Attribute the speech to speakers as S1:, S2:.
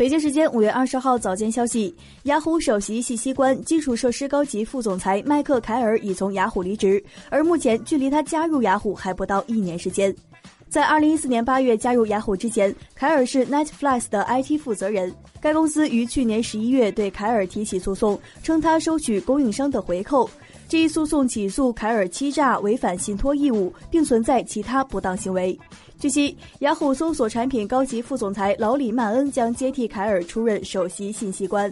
S1: 北京时间五月二十号早间消息，雅虎首席信息官、基础设施高级副总裁麦克凯尔已从雅虎离职，而目前距离他加入雅虎还不到一年时间。在二零一四年八月加入雅虎之前，凯尔是 Netflix 的 IT 负责人。该公司于去年十一月对凯尔提起诉讼，称他收取供应商的回扣。这一诉讼起诉凯尔欺诈、违反信托义务，并存在其他不当行为。据悉，雅虎搜索产品高级副总裁老李曼恩将接替凯尔出任首席信息官。